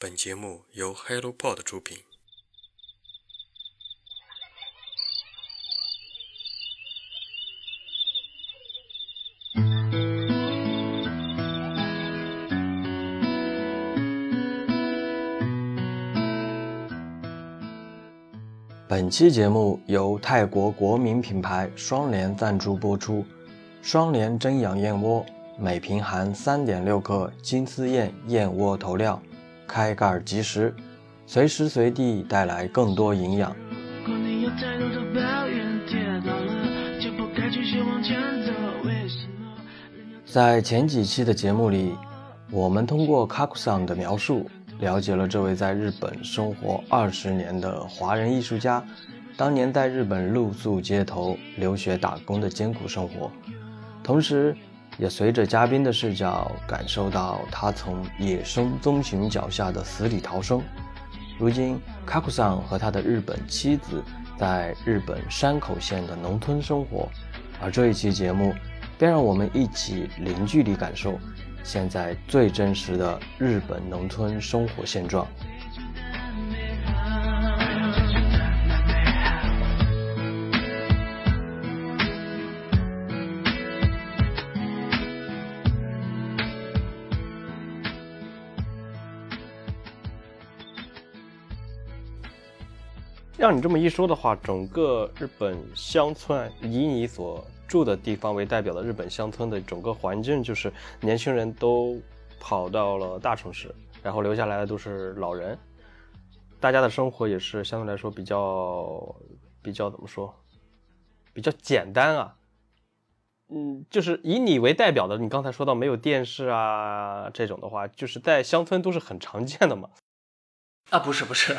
本节目由 HelloPod 出品。本期节目由泰国国民品牌双联赞助播出。双联真养燕窝，每瓶含三点六克金丝燕燕窝头料，开盖即食，随时随地带来更多营养。在前几期的节目里，我们通过卡库桑的描述，了解了这位在日本生活二十年的华人艺术家，当年在日本露宿街头、留学打工的艰苦生活。同时，也随着嘉宾的视角，感受到他从野生棕熊脚下的死里逃生。如今，卡库桑和他的日本妻子在日本山口县的农村生活，而这一期节目便让我们一起零距离感受现在最真实的日本农村生活现状。让你这么一说的话，整个日本乡村，以你所住的地方为代表的日本乡村的整个环境，就是年轻人都跑到了大城市，然后留下来的都是老人，大家的生活也是相对来说比较比较怎么说，比较简单啊。嗯，就是以你为代表的，你刚才说到没有电视啊这种的话，就是在乡村都是很常见的嘛。啊，不是不是，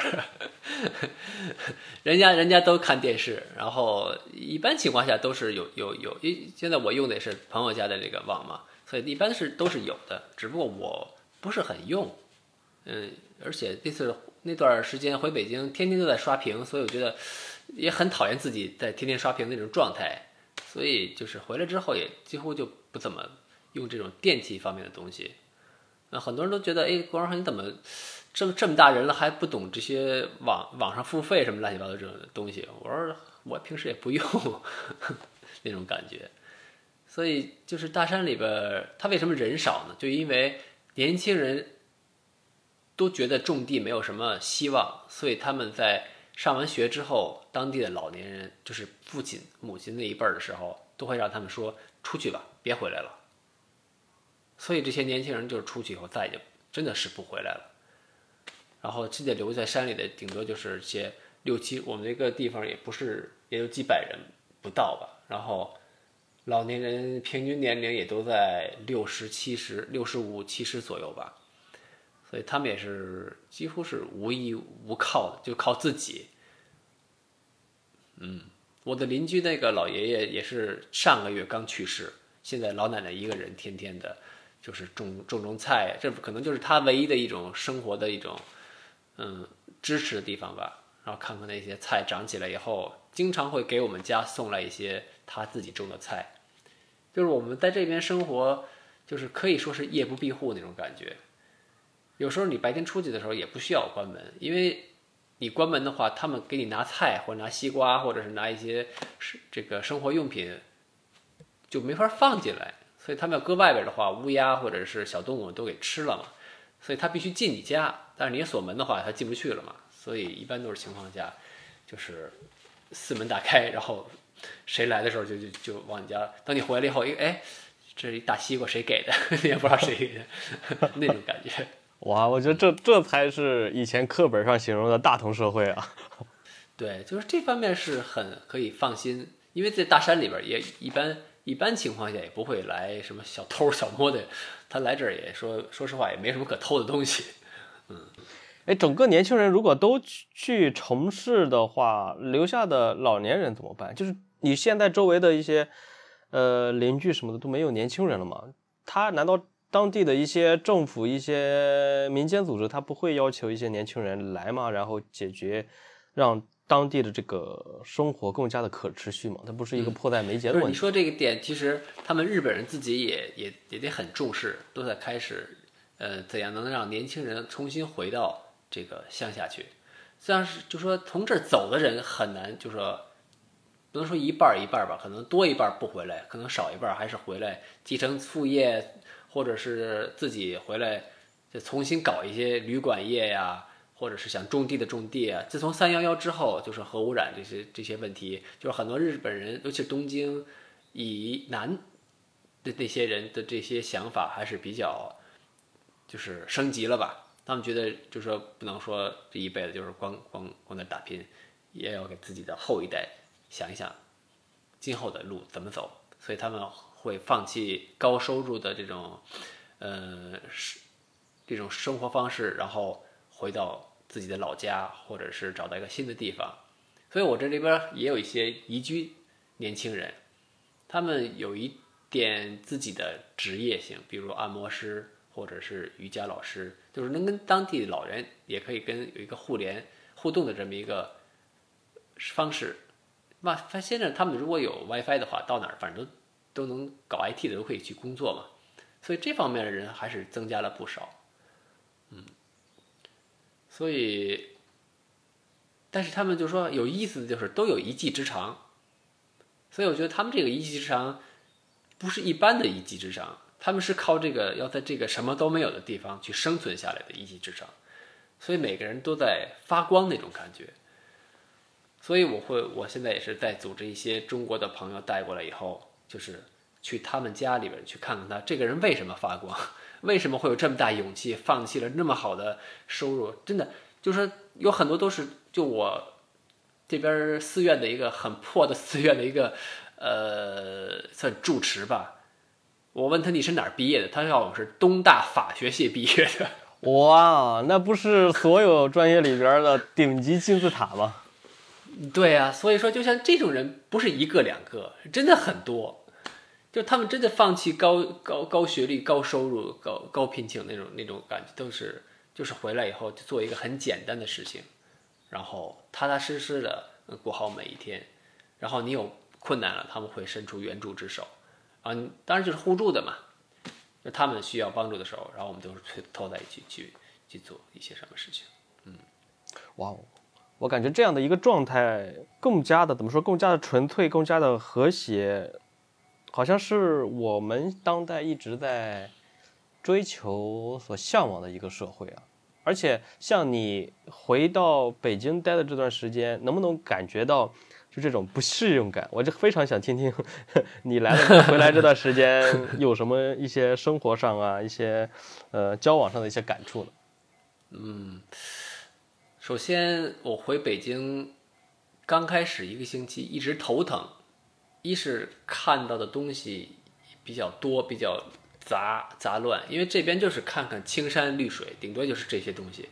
人家人家都看电视，然后一般情况下都是有有有，因为现在我用的也是朋友家的这个网嘛，所以一般是都是有的，只不过我不是很用，嗯，而且那次那段时间回北京，天天都在刷屏，所以我觉得也很讨厌自己在天天刷屏那种状态，所以就是回来之后也几乎就不怎么用这种电器方面的东西，那很多人都觉得，哎，郭老师你怎么？这么这么大人了还不懂这些网网上付费什么乱七八糟这种东西？我说我平时也不用 那种感觉，所以就是大山里边，他为什么人少呢？就因为年轻人都觉得种地没有什么希望，所以他们在上完学之后，当地的老年人就是父亲母亲那一辈的时候，都会让他们说出去吧，别回来了。所以这些年轻人就是出去以后再也真的是不回来了。然后现在留在山里的，顶多就是些六七，我们这个地方也不是，也有几百人不到吧。然后老年人平均年龄也都在六十七十、六十五七十左右吧。所以他们也是几乎是无依无靠的，就靠自己。嗯，我的邻居那个老爷爷也是上个月刚去世，现在老奶奶一个人天天的，就是种种种菜，这可能就是他唯一的一种生活的一种。嗯，支持的地方吧，然后看看那些菜长起来以后，经常会给我们家送来一些他自己种的菜。就是我们在这边生活，就是可以说是夜不闭户那种感觉。有时候你白天出去的时候也不需要关门，因为你关门的话，他们给你拿菜或者拿西瓜，或者是拿一些是这个生活用品，就没法放进来。所以他们要搁外边的话，乌鸦或者是小动物都给吃了嘛。所以他必须进你家。但是你锁门的话，他进不去了嘛，所以一般都是情况下，就是四门打开，然后谁来的时候就就就往你家。等你回来以后，哎，这一大西瓜谁给的？也不知道谁给的，那种感觉。哇，我觉得这这才是以前课本上形容的大同社会啊。对，就是这方面是很可以放心，因为在大山里边也一般一般情况下也不会来什么小偷小摸的，他来这儿也说说实话也没什么可偷的东西。嗯，哎，整个年轻人如果都去去城市的话，留下的老年人怎么办？就是你现在周围的一些，呃，邻居什么的都没有年轻人了吗？他难道当地的一些政府、一些民间组织，他不会要求一些年轻人来吗？然后解决，让当地的这个生活更加的可持续吗？它不是一个迫在眉睫的问题。你说这个点，其实他们日本人自己也也也得很重视，都在开始。呃，怎样能让年轻人重新回到这个乡下去？像是就说从这儿走的人很难，就说不能说一半一半吧，可能多一半不回来，可能少一半还是回来继承副业，或者是自己回来就重新搞一些旅馆业呀，或者是想种地的种地啊。自从三幺幺之后，就是核污染这些这些问题，就是很多日本人，尤其是东京以南的那些人的这些想法还是比较。就是升级了吧？他们觉得，就是说，不能说这一辈子就是光光光在打拼，也要给自己的后一代想一想，今后的路怎么走。所以他们会放弃高收入的这种，呃，是这种生活方式，然后回到自己的老家，或者是找到一个新的地方。所以我这里边也有一些移居年轻人，他们有一点自己的职业性，比如按摩师。或者是瑜伽老师，就是能跟当地老人也可以跟有一个互联互动的这么一个方式。那他现在他们如果有 WiFi 的话，到哪儿反正都都能搞 IT 的都可以去工作嘛。所以这方面的人还是增加了不少。嗯，所以，但是他们就说有意思的就是都有一技之长，所以我觉得他们这个一技之长不是一般的一技之长。他们是靠这个要在这个什么都没有的地方去生存下来的一技之长，所以每个人都在发光那种感觉。所以我会，我现在也是在组织一些中国的朋友带过来以后，就是去他们家里边去看看他这个人为什么发光，为什么会有这么大勇气放弃了那么好的收入？真的就是有很多都是就我这边寺院的一个很破的寺院的一个呃算住持吧。我问他你是哪儿毕业的？他说我是东大法学系毕业的。哇，那不是所有专业里边的顶级金字塔吗？对呀，所以说就像这种人不是一个两个，真的很多。就他们真的放弃高高高学历、高收入、高高聘请那种那种感觉，都是就是回来以后就做一个很简单的事情，然后踏踏实实的过好每一天。然后你有困难了，他们会伸出援助之手。啊，当然就是互助的嘛。那他们需要帮助的时候，然后我们都是凑凑在一起去去做一些什么事情。嗯，哇哦，我感觉这样的一个状态更加的怎么说？更加的纯粹，更加的和谐，好像是我们当代一直在追求、所向往的一个社会啊。而且，像你回到北京待的这段时间，能不能感觉到？就这种不适应感，我就非常想听听你来了回来这段时间 有什么一些生活上啊，一些呃交往上的一些感触呢？嗯，首先我回北京刚开始一个星期一直头疼，一是看到的东西比较多，比较杂杂乱，因为这边就是看看青山绿水，顶多就是这些东西，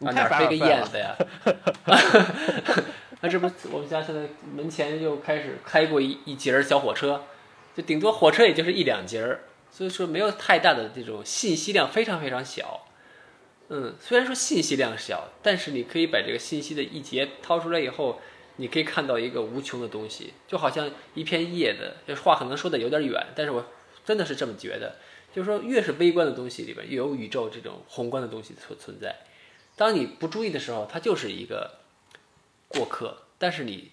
哪飞个燕子呀？那这不，我们家现在门前又开始开过一一节小火车，就顶多火车也就是一两节儿，所以说没有太大的这种信息量，非常非常小。嗯，虽然说信息量小，但是你可以把这个信息的一节掏出来以后，你可以看到一个无穷的东西，就好像一片叶子。这话可能说的有点远，但是我真的是这么觉得，就是说越是微观的东西里边，越有宇宙这种宏观的东西存存在。当你不注意的时候，它就是一个。过客，但是你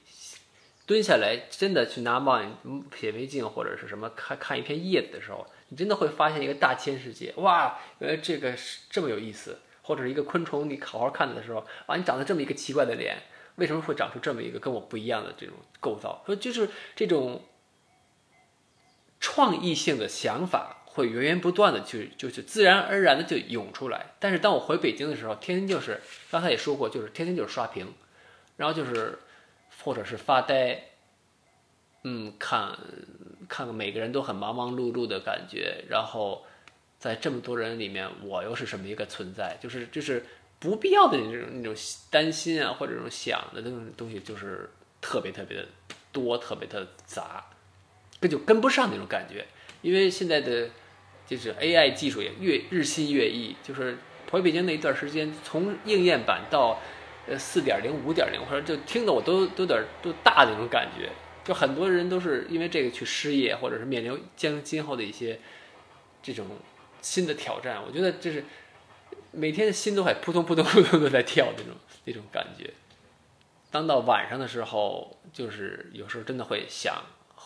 蹲下来真的去拿望远显微镜或者是什么看看一片叶子的时候，你真的会发现一个大千世界。哇，原来这个是这么有意思。或者是一个昆虫，你好好看的时候，啊，你长得这么一个奇怪的脸，为什么会长出这么一个跟我不一样的这种构造？说就是这种创意性的想法会源源不断的去，就是自然而然的就涌出来。但是当我回北京的时候，天天就是刚才也说过，就是天天就是刷屏。然后就是，或者是发呆，嗯，看，看每个人都很忙忙碌碌的感觉，然后在这么多人里面，我又是什么一个存在？就是就是不必要的那种那种担心啊，或者这种想的那种东西，就是特别特别的多，特别的杂，跟就跟不上那种感觉。因为现在的就是 AI 技术也越日新月异，就是回北京那一段时间，从应验版到。呃，四点零、五点零，或者就听得我都都有点都大的那种感觉，就很多人都是因为这个去失业，或者是面临将今后的一些这种新的挑战。我觉得这是每天的心都还扑通扑通扑通的在跳那种那种感觉。当到晚上的时候，就是有时候真的会想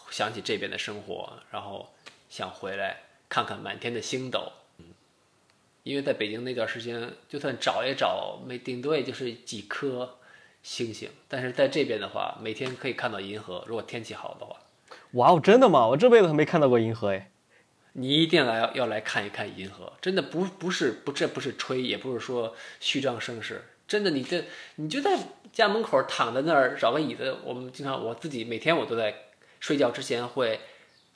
想起这边的生活，然后想回来看看满天的星斗。嗯，因为在北京那段时间，就算找也找没，顶多也就是几颗星星。但是在这边的话，每天可以看到银河，如果天气好的话。哇哦，真的吗？我这辈子还没看到过银河哎。你一定来要来看一看银河，真的不不是不这不是吹，也不是说虚张声势，真的，你这你就在家门口躺在那儿找个椅子，我们经常我自己每天我都在睡觉之前会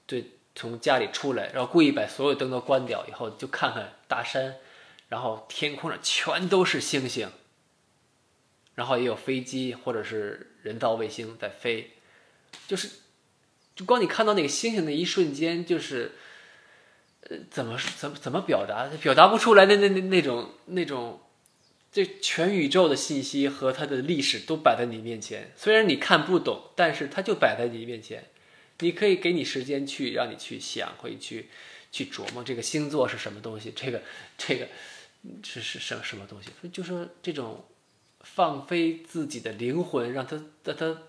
对从家里出来，然后故意把所有灯都关掉，以后就看看大山，然后天空上全都是星星，然后也有飞机或者是人造卫星在飞，就是就光你看到那个星星的一瞬间，就是。呃，怎么怎么怎么表达？表达不出来的那那那种那种，这全宇宙的信息和它的历史都摆在你面前。虽然你看不懂，但是它就摆在你面前。你可以给你时间去让你去想，可以去去琢磨这个星座是什么东西，这个这个是是什什么东西？就是这种放飞自己的灵魂，让它让它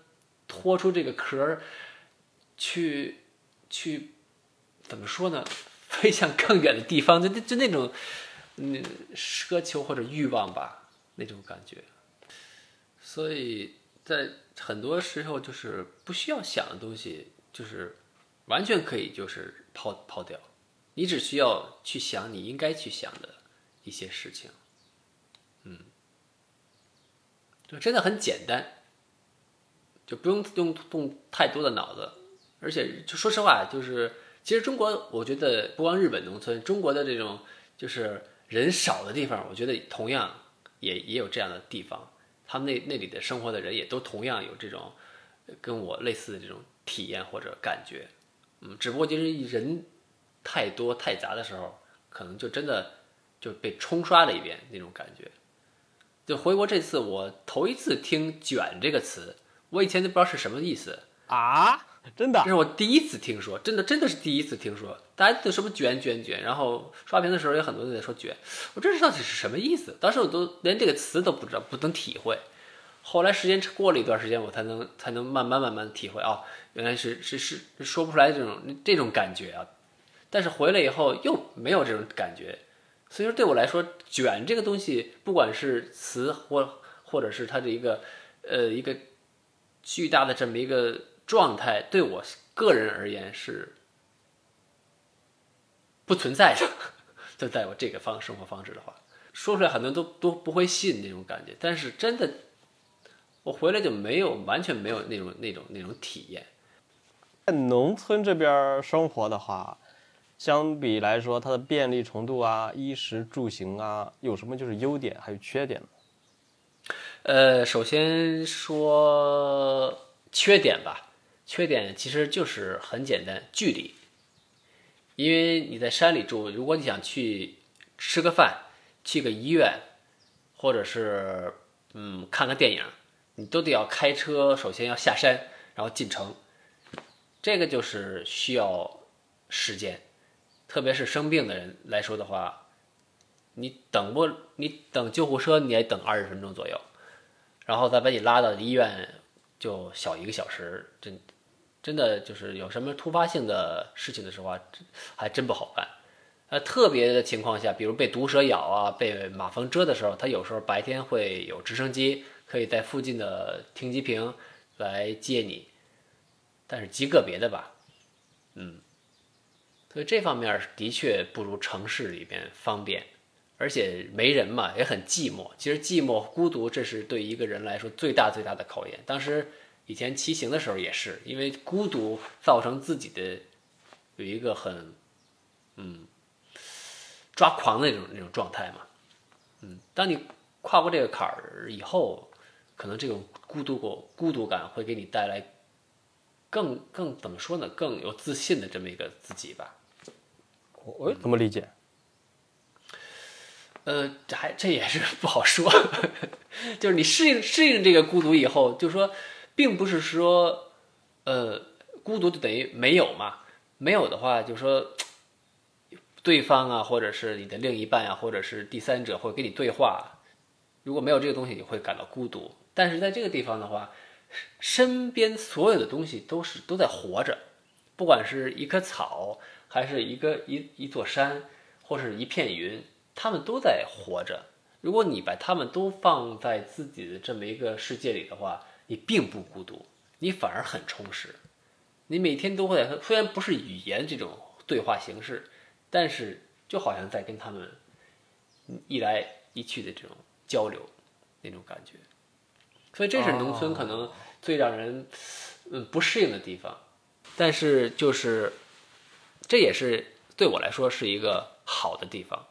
脱出这个壳儿去去怎么说呢？飞向更远的地方，就就就那种，嗯，奢求或者欲望吧，那种感觉。所以在很多时候，就是不需要想的东西，就是完全可以就是抛抛掉。你只需要去想你应该去想的一些事情，嗯，就真的很简单，就不用用动太多的脑子，而且就说实话，就是。其实中国，我觉得不光日本农村，中国的这种就是人少的地方，我觉得同样也也有这样的地方。他们那那里的生活的人也都同样有这种跟我类似的这种体验或者感觉。嗯，只不过就是人太多太杂的时候，可能就真的就被冲刷了一遍那种感觉。就回国这次，我头一次听“卷”这个词，我以前都不知道是什么意思啊。真的，这是我第一次听说，真的真的是第一次听说。大家都什么卷卷卷，然后刷屏的时候有很多人在说卷，我这是到底是什么意思？当时我都连这个词都不知道，不能体会。后来时间过了一段时间，我才能才能慢慢慢慢体会啊，原来是是是说不出来这种这种感觉啊。但是回来以后又没有这种感觉，所以说对我来说，卷这个东西，不管是词或或者是它的一个呃一个巨大的这么一个。状态对我个人而言是不存在的，就在我这个方生活方式的话，说出来很多人都都不会信那种感觉。但是真的，我回来就没有完全没有那种那种那种体验。在农村这边生活的话，相比来说，它的便利程度啊、衣食住行啊，有什么就是优点还有缺点呢？呃，首先说缺点吧。缺点其实就是很简单，距离。因为你在山里住，如果你想去吃个饭、去个医院，或者是嗯看个电影，你都得要开车，首先要下山，然后进城，这个就是需要时间。特别是生病的人来说的话，你等不，你等救护车你也等二十分钟左右，然后再把你拉到医院，就小一个小时，真。真的就是有什么突发性的事情的时候啊，还真不好办。呃，特别的情况下，比如被毒蛇咬啊，被马蜂蛰的时候，他有时候白天会有直升机可以在附近的停机坪来接你，但是极个别的吧，嗯，所以这方面的确不如城市里边方便，而且没人嘛，也很寂寞。其实寂寞、孤独，这是对一个人来说最大最大的考验。当时。以前骑行的时候也是，因为孤独造成自己的有一个很嗯抓狂的那种那种状态嘛，嗯，当你跨过这个坎儿以后，可能这种孤独过孤独感会给你带来更更怎么说呢？更有自信的这么一个自己吧。我怎么理解？呃，这还这也是不好说，就是你适应适应这个孤独以后，就说。并不是说，呃，孤独就等于没有嘛？没有的话，就说对方啊，或者是你的另一半啊，或者是第三者会跟你对话。如果没有这个东西，你会感到孤独。但是在这个地方的话，身边所有的东西都是都在活着，不管是一棵草，还是一个一一座山，或是一片云，它们都在活着。如果你把它们都放在自己的这么一个世界里的话，你并不孤独，你反而很充实。你每天都会，虽然不是语言这种对话形式，但是就好像在跟他们一来一去的这种交流那种感觉。所以这是农村可能最让人嗯不适应的地方，但是就是这也是对我来说是一个好的地方。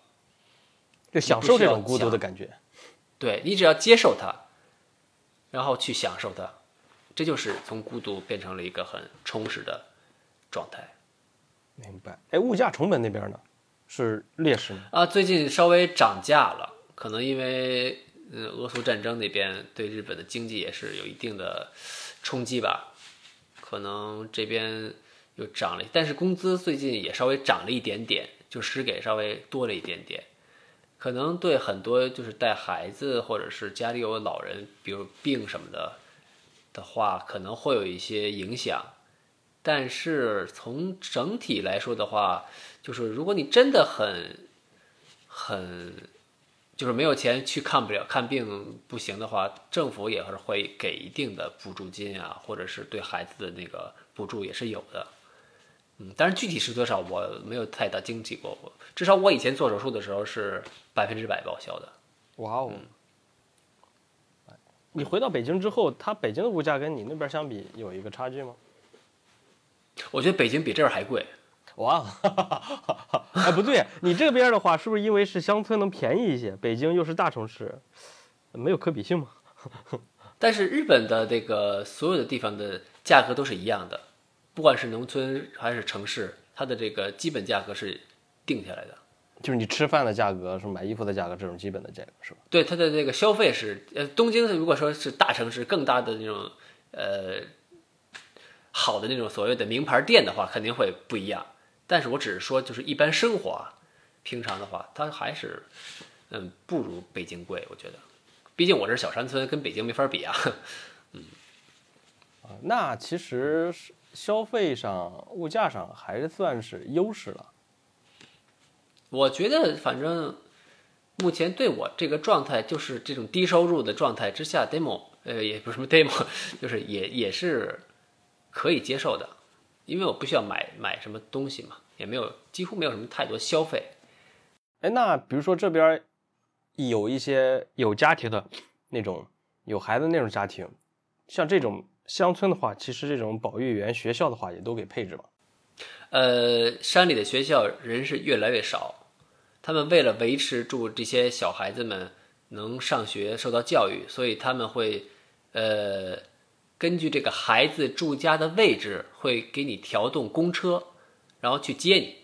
就享受这种孤独的感觉，对你只要接受它，然后去享受它，这就是从孤独变成了一个很充实的状态。明白？哎，物价成本那边呢，是劣势吗？啊，最近稍微涨价了，可能因为嗯，俄苏战争那边对日本的经济也是有一定的冲击吧，可能这边又涨了，但是工资最近也稍微涨了一点点，就实给稍微多了一点点。可能对很多就是带孩子或者是家里有老人，比如病什么的的话，可能会有一些影响。但是从整体来说的话，就是如果你真的很很就是没有钱去看不了看病不行的话，政府也是会给一定的补助金啊，或者是对孩子的那个补助也是有的。嗯，但是具体是多少我没有太大经济过，至少我以前做手术的时候是百分之百报销的。哇哦！你回到北京之后，它北京的物价跟你那边相比有一个差距吗？我觉得北京比这儿还贵。哇！哎，不对，你这边的话是不是因为是乡村能便宜一些？北京又是大城市，没有可比性吗？但是日本的这个所有的地方的价格都是一样的。不管是农村还是城市，它的这个基本价格是定下来的，就是你吃饭的价格，是买衣服的价格，这种基本的价格是吧？对，它的这个消费是，呃，东京如果说是大城市，更大的那种，呃，好的那种所谓的名牌店的话，肯定会不一样。但是我只是说，就是一般生活，平常的话，它还是，嗯，不如北京贵。我觉得，毕竟我这小山村，跟北京没法比啊。嗯，啊，那其实。消费上、物价上还算是优势了。我觉得，反正目前对我这个状态，就是这种低收入的状态之下，demo，呃，也不是什么 demo，就是也也是可以接受的，因为我不需要买买什么东西嘛，也没有几乎没有什么太多消费。哎，那比如说这边有一些有家庭的那种有孩子那种家庭，像这种。乡村的话，其实这种保育员学校的话也都给配置了。呃，山里的学校人是越来越少，他们为了维持住这些小孩子们能上学、受到教育，所以他们会呃根据这个孩子住家的位置，会给你调动公车，然后去接你。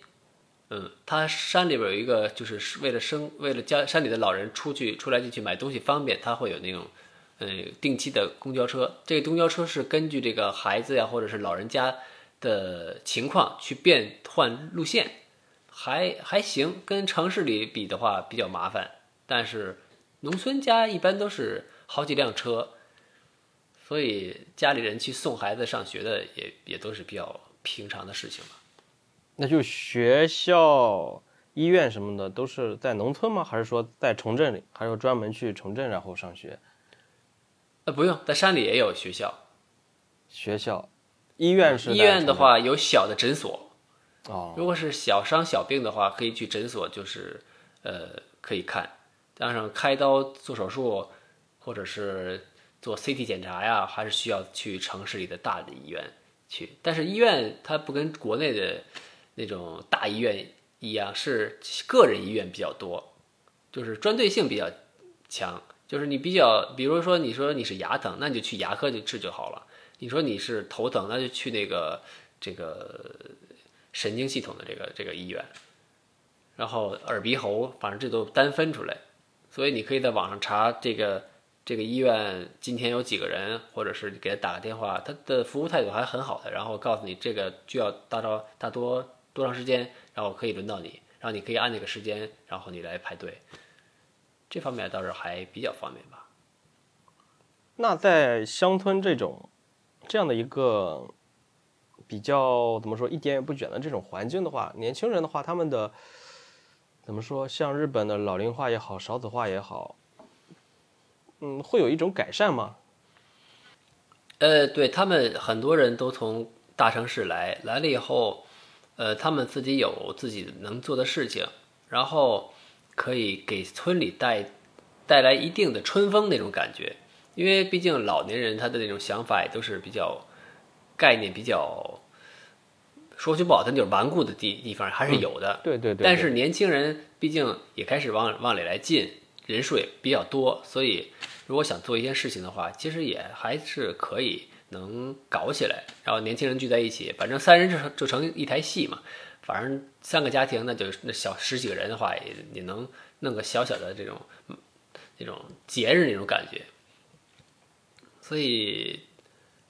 嗯，他山里边有一个，就是为了生，为了家山里的老人出去出来进去买东西方便，他会有那种。呃，定期的公交车，这个公交车是根据这个孩子呀，或者是老人家的情况去变换路线，还还行。跟城市里比的话比较麻烦，但是农村家一般都是好几辆车，所以家里人去送孩子上学的也也都是比较平常的事情了。那就学校、医院什么的都是在农村吗？还是说在城镇里，还要专门去城镇然后上学？呃，不用，在山里也有学校，学校，医院是医院的话有小的诊所，哦，如果是小伤小病的话，可以去诊所，就是呃可以看，加上开刀做手术或者是做 CT 检查呀，还是需要去城市里的大的医院去。但是医院它不跟国内的那种大医院一样，是个人医院比较多，就是专对性比较强。就是你比较，比如说你说你是牙疼，那你就去牙科就治就好了。你说你是头疼，那就去那个这个神经系统的这个这个医院。然后耳鼻喉，反正这都单分出来，所以你可以在网上查这个这个医院今天有几个人，或者是给他打个电话，他的服务态度还很好的，然后告诉你这个就要大招大多多长时间，然后可以轮到你。然后你可以按那个时间，然后你来排队，这方面倒是还比较方便吧。那在乡村这种这样的一个比较怎么说一点也不卷的这种环境的话，年轻人的话，他们的怎么说，像日本的老龄化也好，少子化也好，嗯，会有一种改善吗？呃，对他们很多人都从大城市来，来了以后，呃，他们自己有自己能做的事情，然后可以给村里带带来一定的春风那种感觉。因为毕竟老年人他的那种想法也都是比较概念比较说句不好听就是顽固的地地方还是有的。对对对。但是年轻人毕竟也开始往往里来进，人数也比较多，所以。如果想做一件事情的话，其实也还是可以能搞起来。然后年轻人聚在一起，反正三人就成就成一台戏嘛。反正三个家庭，那就那小十几个人的话，也也能弄个小小的这种那种节日那种感觉。所以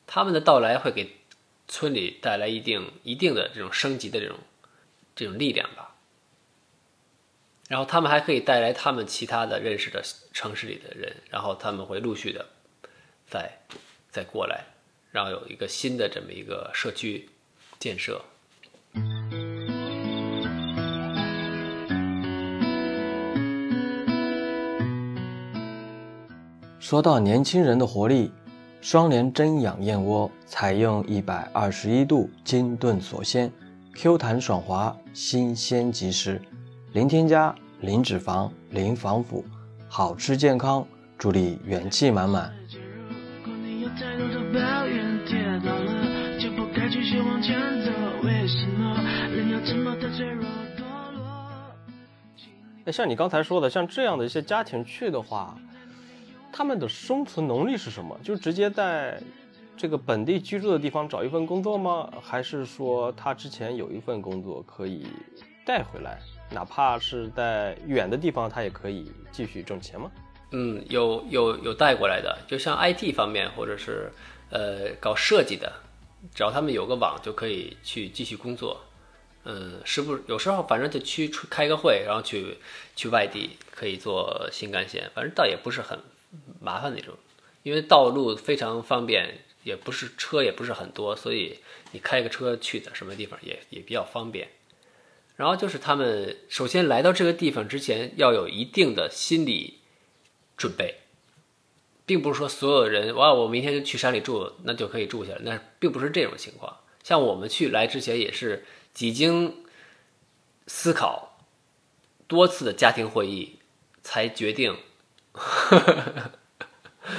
他们的到来会给村里带来一定一定的这种升级的这种这种力量吧。然后他们还可以带来他们其他的认识的城市里的人，然后他们会陆续的再再过来，然后有一个新的这么一个社区建设。说到年轻人的活力，双联真养燕窝采用一百二十一度金炖锁鲜，Q 弹爽滑，新鲜及时。零添加、零脂肪、零防腐，好吃健康，助力元气满满。那像你刚才说的，像这样的一些家庭去的话，他们的生存能力是什么？就直接在这个本地居住的地方找一份工作吗？还是说他之前有一份工作可以带回来？哪怕是在远的地方，他也可以继续挣钱吗？嗯，有有有带过来的，就像 IT 方面或者是呃搞设计的，只要他们有个网就可以去继续工作。嗯，是不有时候反正就去开个会，然后去去外地可以做新干线，反正倒也不是很麻烦那种，因为道路非常方便，也不是车也不是很多，所以你开个车去的什么地方也也比较方便。然后就是他们首先来到这个地方之前要有一定的心理准备，并不是说所有人哇，我明天就去山里住，那就可以住下来，那并不是这种情况。像我们去来之前也是几经思考多次的家庭会议才决定。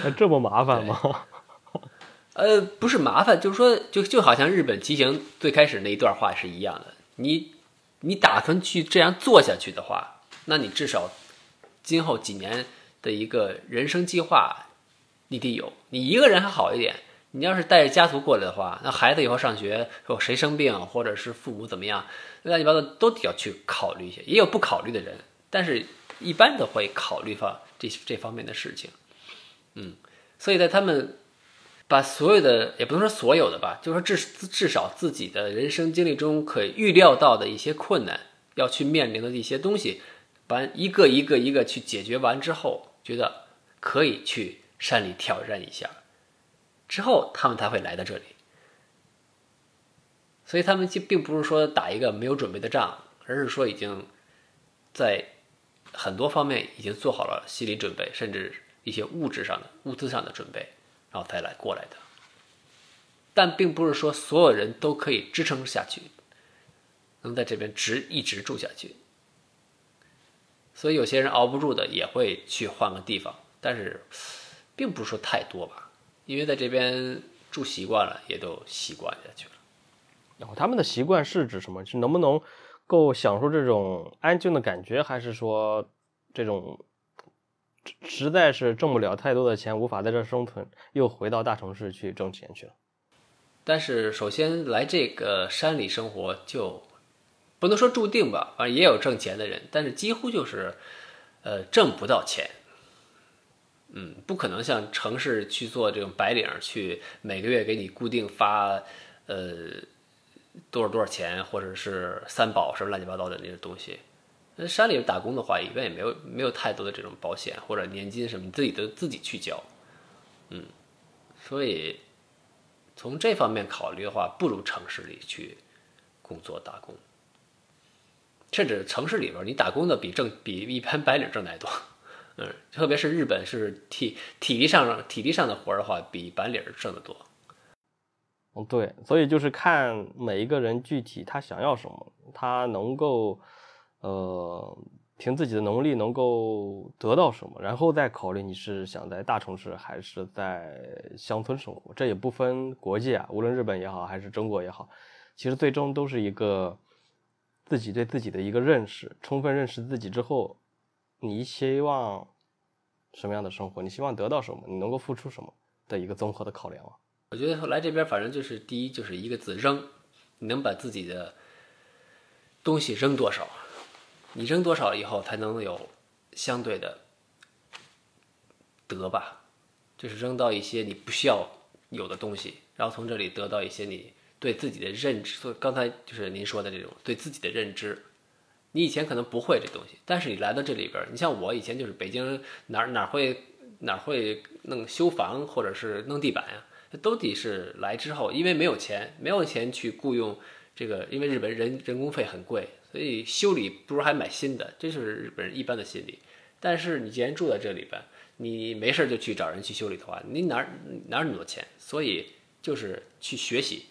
那这么麻烦吗？呃，不是麻烦，就是说，就就好像日本骑行最开始那一段话是一样的，你。你打算去这样做下去的话，那你至少今后几年的一个人生计划，你得有。你一个人还好一点，你要是带着家族过来的话，那孩子以后上学，说谁生病或者是父母怎么样，乱七八糟都得要去考虑一些。也有不考虑的人，但是一般的会考虑方这这方面的事情。嗯，所以在他们。把所有的也不能说所有的吧，就是说至至少自己的人生经历中可以预料到的一些困难，要去面临的一些东西，把一个一个一个去解决完之后，觉得可以去山里挑战一下，之后他们才会来到这里。所以他们就并不是说打一个没有准备的仗，而是说已经在很多方面已经做好了心理准备，甚至一些物质上的物资上的准备。然后才来过来的，但并不是说所有人都可以支撑下去，能在这边直一直住下去。所以有些人熬不住的也会去换个地方，但是并不是说太多吧，因为在这边住习惯了，也都习惯下去了。然后他们的习惯是指什么？是能不能够享受这种安静的感觉，还是说这种？实在是挣不了太多的钱，无法在这生存，又回到大城市去挣钱去了。但是，首先来这个山里生活，就不能说注定吧，反正也有挣钱的人，但是几乎就是，呃，挣不到钱。嗯，不可能像城市去做这种白领，去每个月给你固定发，呃，多少多少钱，或者是三保什么乱七八糟的那些东西。那山里打工的话，一般也没有没有太多的这种保险或者年金什么，你自己都自己去交。嗯，所以从这方面考虑的话，不如城市里去工作打工。甚至城市里边，你打工的比挣比一般白领挣的还多。嗯，特别是日本是体体力上体力上的活的话，比白领挣得多。嗯，对，所以就是看每一个人具体他想要什么，他能够呃凭自己的能力能够得到什么，然后再考虑你是想在大城市还是在乡村生活。这也不分国界啊，无论日本也好还是中国也好，其实最终都是一个。自己对自己的一个认识，充分认识自己之后，你希望什么样的生活？你希望得到什么？你能够付出什么的一个综合的考量啊？我觉得来这边，反正就是第一就是一个字扔，你能把自己的东西扔多少？你扔多少以后才能有相对的得吧？就是扔到一些你不需要有的东西，然后从这里得到一些你。对自己的认知，所以刚才就是您说的这种对自己的认知，你以前可能不会这东西，但是你来到这里边，你像我以前就是北京哪哪会哪会弄修房或者是弄地板呀，都得是来之后，因为没有钱，没有钱去雇佣这个，因为日本人人工费很贵，所以修理不如还买新的，这就是日本人一般的心理。但是你既然住在这里边，你没事就去找人去修理的话，你哪哪有那么多钱？所以就是去学习。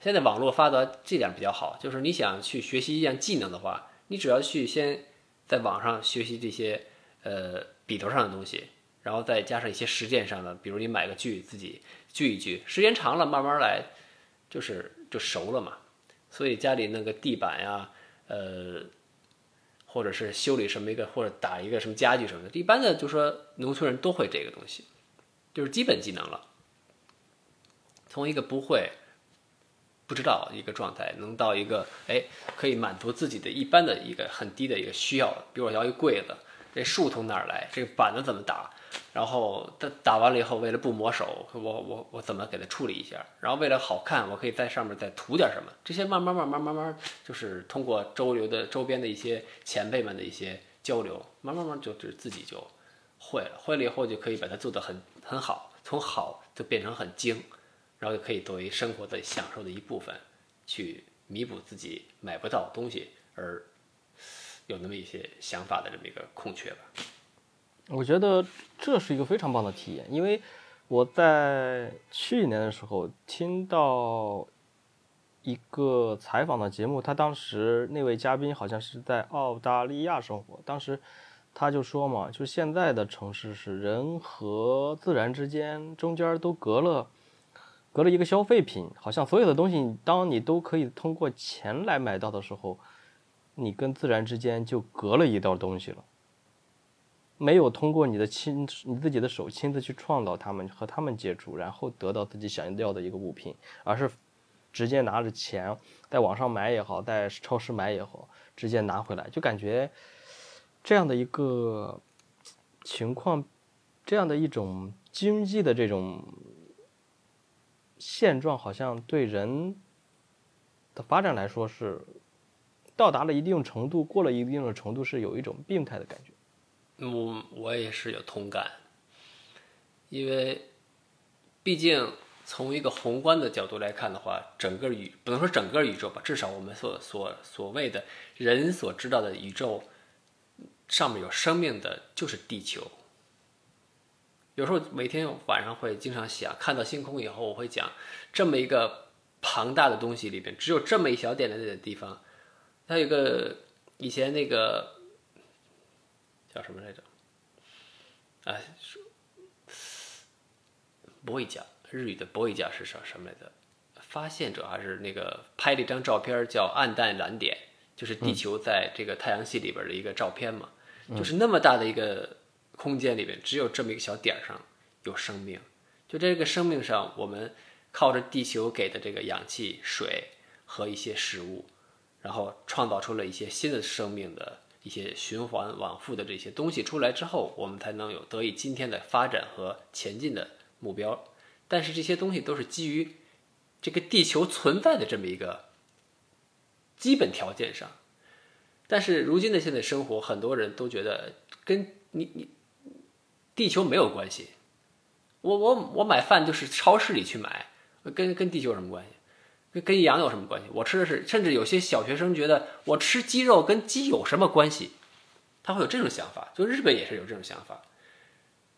现在网络发达，这点比较好，就是你想去学习一样技能的话，你只要去先在网上学习这些呃笔头上的东西，然后再加上一些实践上的，比如你买个锯自己锯一锯，时间长了慢慢来，就是就熟了嘛。所以家里那个地板呀，呃，或者是修理什么一个，或者打一个什么家具什么的，一般的就说农村人都会这个东西，就是基本技能了。从一个不会。不知道一个状态能到一个哎，可以满足自己的一般的一个很低的一个需要。比如我要一柜子，这树从哪儿来？这个板子怎么打？然后打打完了以后，为了不磨手，我我我怎么给它处理一下？然后为了好看，我可以在上面再涂点什么？这些慢慢慢慢慢慢，就是通过周流的周边的一些前辈们的一些交流，慢慢慢就就自己就会了。会了以后就可以把它做得很很好，从好就变成很精。然后就可以作为生活的享受的一部分，去弥补自己买不到东西而有那么一些想法的这么一个空缺吧。我觉得这是一个非常棒的体验，因为我在去年的时候听到一个采访的节目，他当时那位嘉宾好像是在澳大利亚生活，当时他就说嘛，就现在的城市是人和自然之间中间都隔了。隔了一个消费品，好像所有的东西，当你都可以通过钱来买到的时候，你跟自然之间就隔了一道东西了。没有通过你的亲你自己的手亲自去创造它们和它们接触，然后得到自己想要的一个物品，而是直接拿着钱在网上买也好，在超市买也好，直接拿回来，就感觉这样的一个情况，这样的一种经济的这种。现状好像对人的发展来说是到达了一定程度，过了一定的程度是有一种病态的感觉。我我也是有同感，因为毕竟从一个宏观的角度来看的话，整个宇不能说整个宇宙吧，至少我们所所所谓的人所知道的宇宙上面有生命的就是地球。有时候每天晚上会经常想，看到星空以后，我会讲，这么一个庞大的东西里边，只有这么一小点点的地方，它有个以前那个叫什么来着？哎，波一甲，日语的波一甲是什什么来着？发现者还是那个拍了一张照片叫“暗淡蓝点”，就是地球在这个太阳系里边的一个照片嘛，就是那么大的一个。空间里边只有这么一个小点儿上有生命，就这个生命上，我们靠着地球给的这个氧气、水和一些食物，然后创造出了一些新的生命的一些循环往复的这些东西出来之后，我们才能有得以今天的发展和前进的目标。但是这些东西都是基于这个地球存在的这么一个基本条件上，但是如今的现在生活，很多人都觉得跟你你地球没有关系。我我我买饭就是超市里去买，跟跟地球有什么关系？跟跟羊有什么关系？我吃的是，甚至有些小学生觉得我吃鸡肉跟鸡有什么关系？他会有这种想法，就日本也是有这种想法，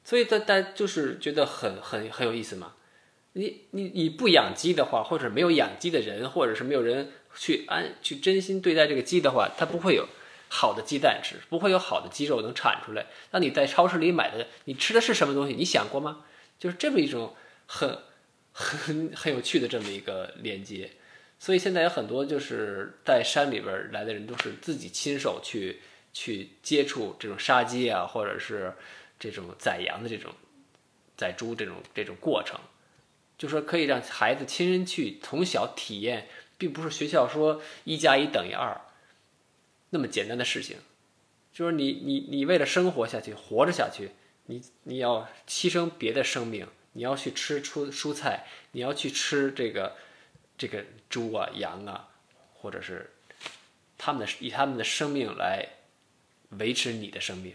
所以大大就是觉得很很很有意思嘛。你你你不养鸡的话，或者没有养鸡的人，或者是没有人去安去真心对待这个鸡的话，它不会有好的鸡蛋吃，不会有好的鸡肉能产出来。那你在超市里买的，你吃的是什么东西？你想过吗？就是这么一种很很 很有趣的这么一个连接。所以现在有很多就是在山里边来的人，都是自己亲手去去接触这种杀鸡啊，或者是这种宰羊的这种宰猪这种这种过程。就说可以让孩子亲身去从小体验，并不是学校说一加一等于二那么简单的事情。就是你你你为了生活下去，活着下去，你你要牺牲别的生命，你要去吃出蔬菜，你要去吃这个这个猪啊羊啊，或者是他们的以他们的生命来维持你的生命。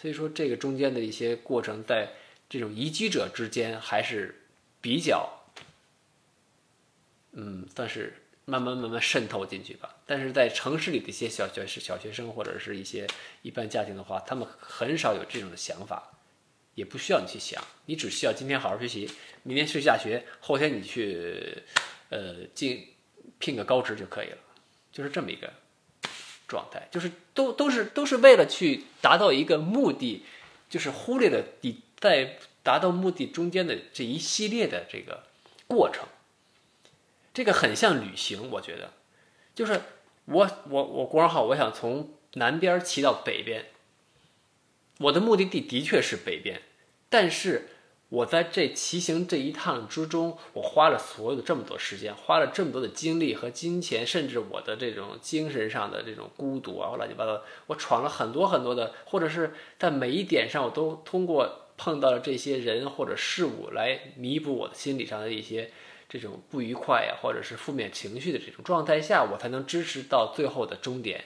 所以说，这个中间的一些过程，在这种移居者之间还是。比较，嗯，算是慢慢慢慢渗透进去吧。但是在城市里的一些小学小学生或者是一些一般家庭的话，他们很少有这种的想法，也不需要你去想，你只需要今天好好学习，明天去下学，后天你去，呃，进聘个高职就可以了，就是这么一个状态，就是都都是都是为了去达到一个目的，就是忽略了你在。达到目的中间的这一系列的这个过程，这个很像旅行，我觉得，就是我我我国号，我想从南边骑到北边，我的目的地的确是北边，但是我在这骑行这一趟之中，我花了所有的这么多时间，花了这么多的精力和金钱，甚至我的这种精神上的这种孤独啊，乱七八糟，我闯了很多很多的，或者是在每一点上，我都通过。碰到了这些人或者事物来弥补我的心理上的一些这种不愉快呀，或者是负面情绪的这种状态下，我才能支持到最后的终点。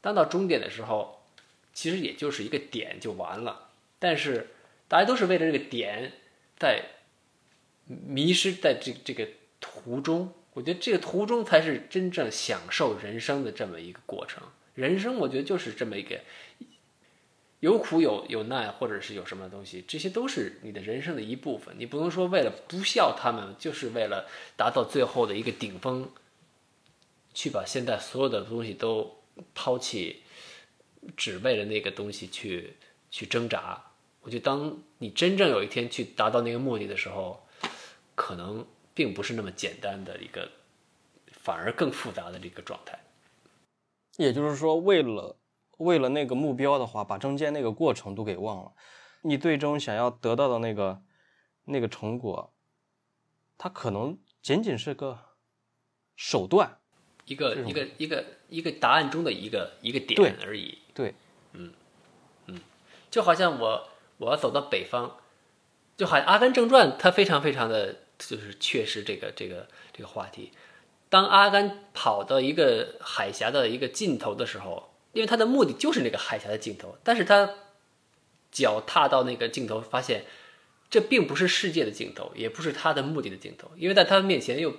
当到终点的时候，其实也就是一个点就完了。但是大家都是为了这个点在迷失在这这个途中。我觉得这个途中才是真正享受人生的这么一个过程。人生我觉得就是这么一个。有苦有有难，或者是有什么东西，这些都是你的人生的一部分。你不能说为了不笑他们，就是为了达到最后的一个顶峰，去把现在所有的东西都抛弃，只为了那个东西去去挣扎。我觉得，当你真正有一天去达到那个目的的时候，可能并不是那么简单的一个，反而更复杂的这个状态。也就是说，为了。为了那个目标的话，把中间那个过程都给忘了。你最终想要得到的那个那个成果，它可能仅仅是个手段，一个一个一个一个答案中的一个一个点而已。对，嗯嗯，就好像我我要走到北方，就好像《阿甘正传》，它非常非常的就是确实这个这个这个话题。当阿甘跑到一个海峡的一个尽头的时候。因为他的目的就是那个海峡的尽头，但是他脚踏到那个尽头，发现这并不是世界的尽头，也不是他的目的的尽头，因为在他面前又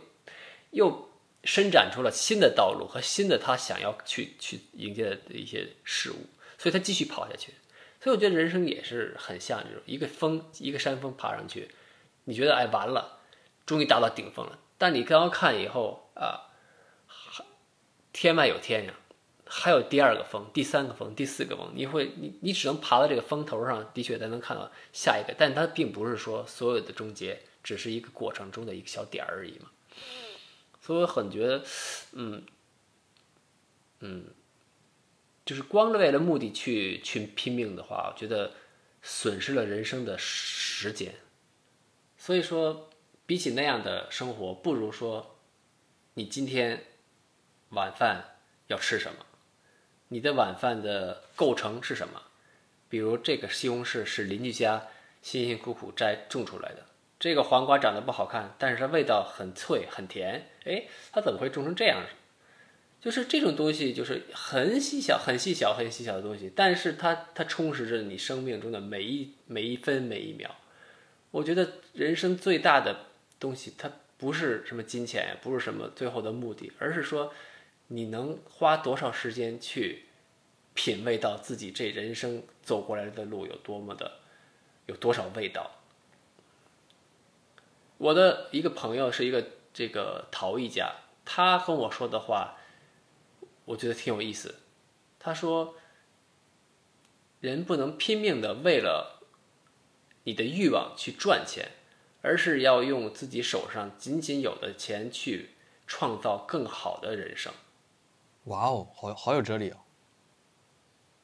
又伸展出了新的道路和新的他想要去去迎接的一些事物，所以他继续跑下去。所以我觉得人生也是很像这种一个峰一个山峰爬上去，你觉得哎完了，终于达到顶峰了，但你刚刚看以后啊，天外有天呀。还有第二个峰、第三个峰、第四个峰，你会你你只能爬到这个峰头上，的确才能看到下一个，但它并不是说所有的终结，只是一个过程中的一个小点而已嘛。所以我很觉得，嗯嗯，就是光是为了目的去去拼命的话，我觉得损失了人生的时间。所以说，比起那样的生活，不如说你今天晚饭要吃什么。你的晚饭的构成是什么？比如这个西红柿是邻居家辛辛苦苦摘种出来的，这个黄瓜长得不好看，但是它味道很脆很甜。哎，它怎么会种成这样？就是这种东西，就是很细小、很细小、很细小的东西，但是它它充实着你生命中的每一每一分每一秒。我觉得人生最大的东西，它不是什么金钱，不是什么最后的目的，而是说你能花多少时间去品味到自己这人生走过来的路有多么的有多少味道。我的一个朋友是一个这个陶艺家，他跟我说的话，我觉得挺有意思。他说，人不能拼命的为了你的欲望去赚钱，而是要用自己手上仅仅有的钱去创造更好的人生。哇哦，好好有哲理哦！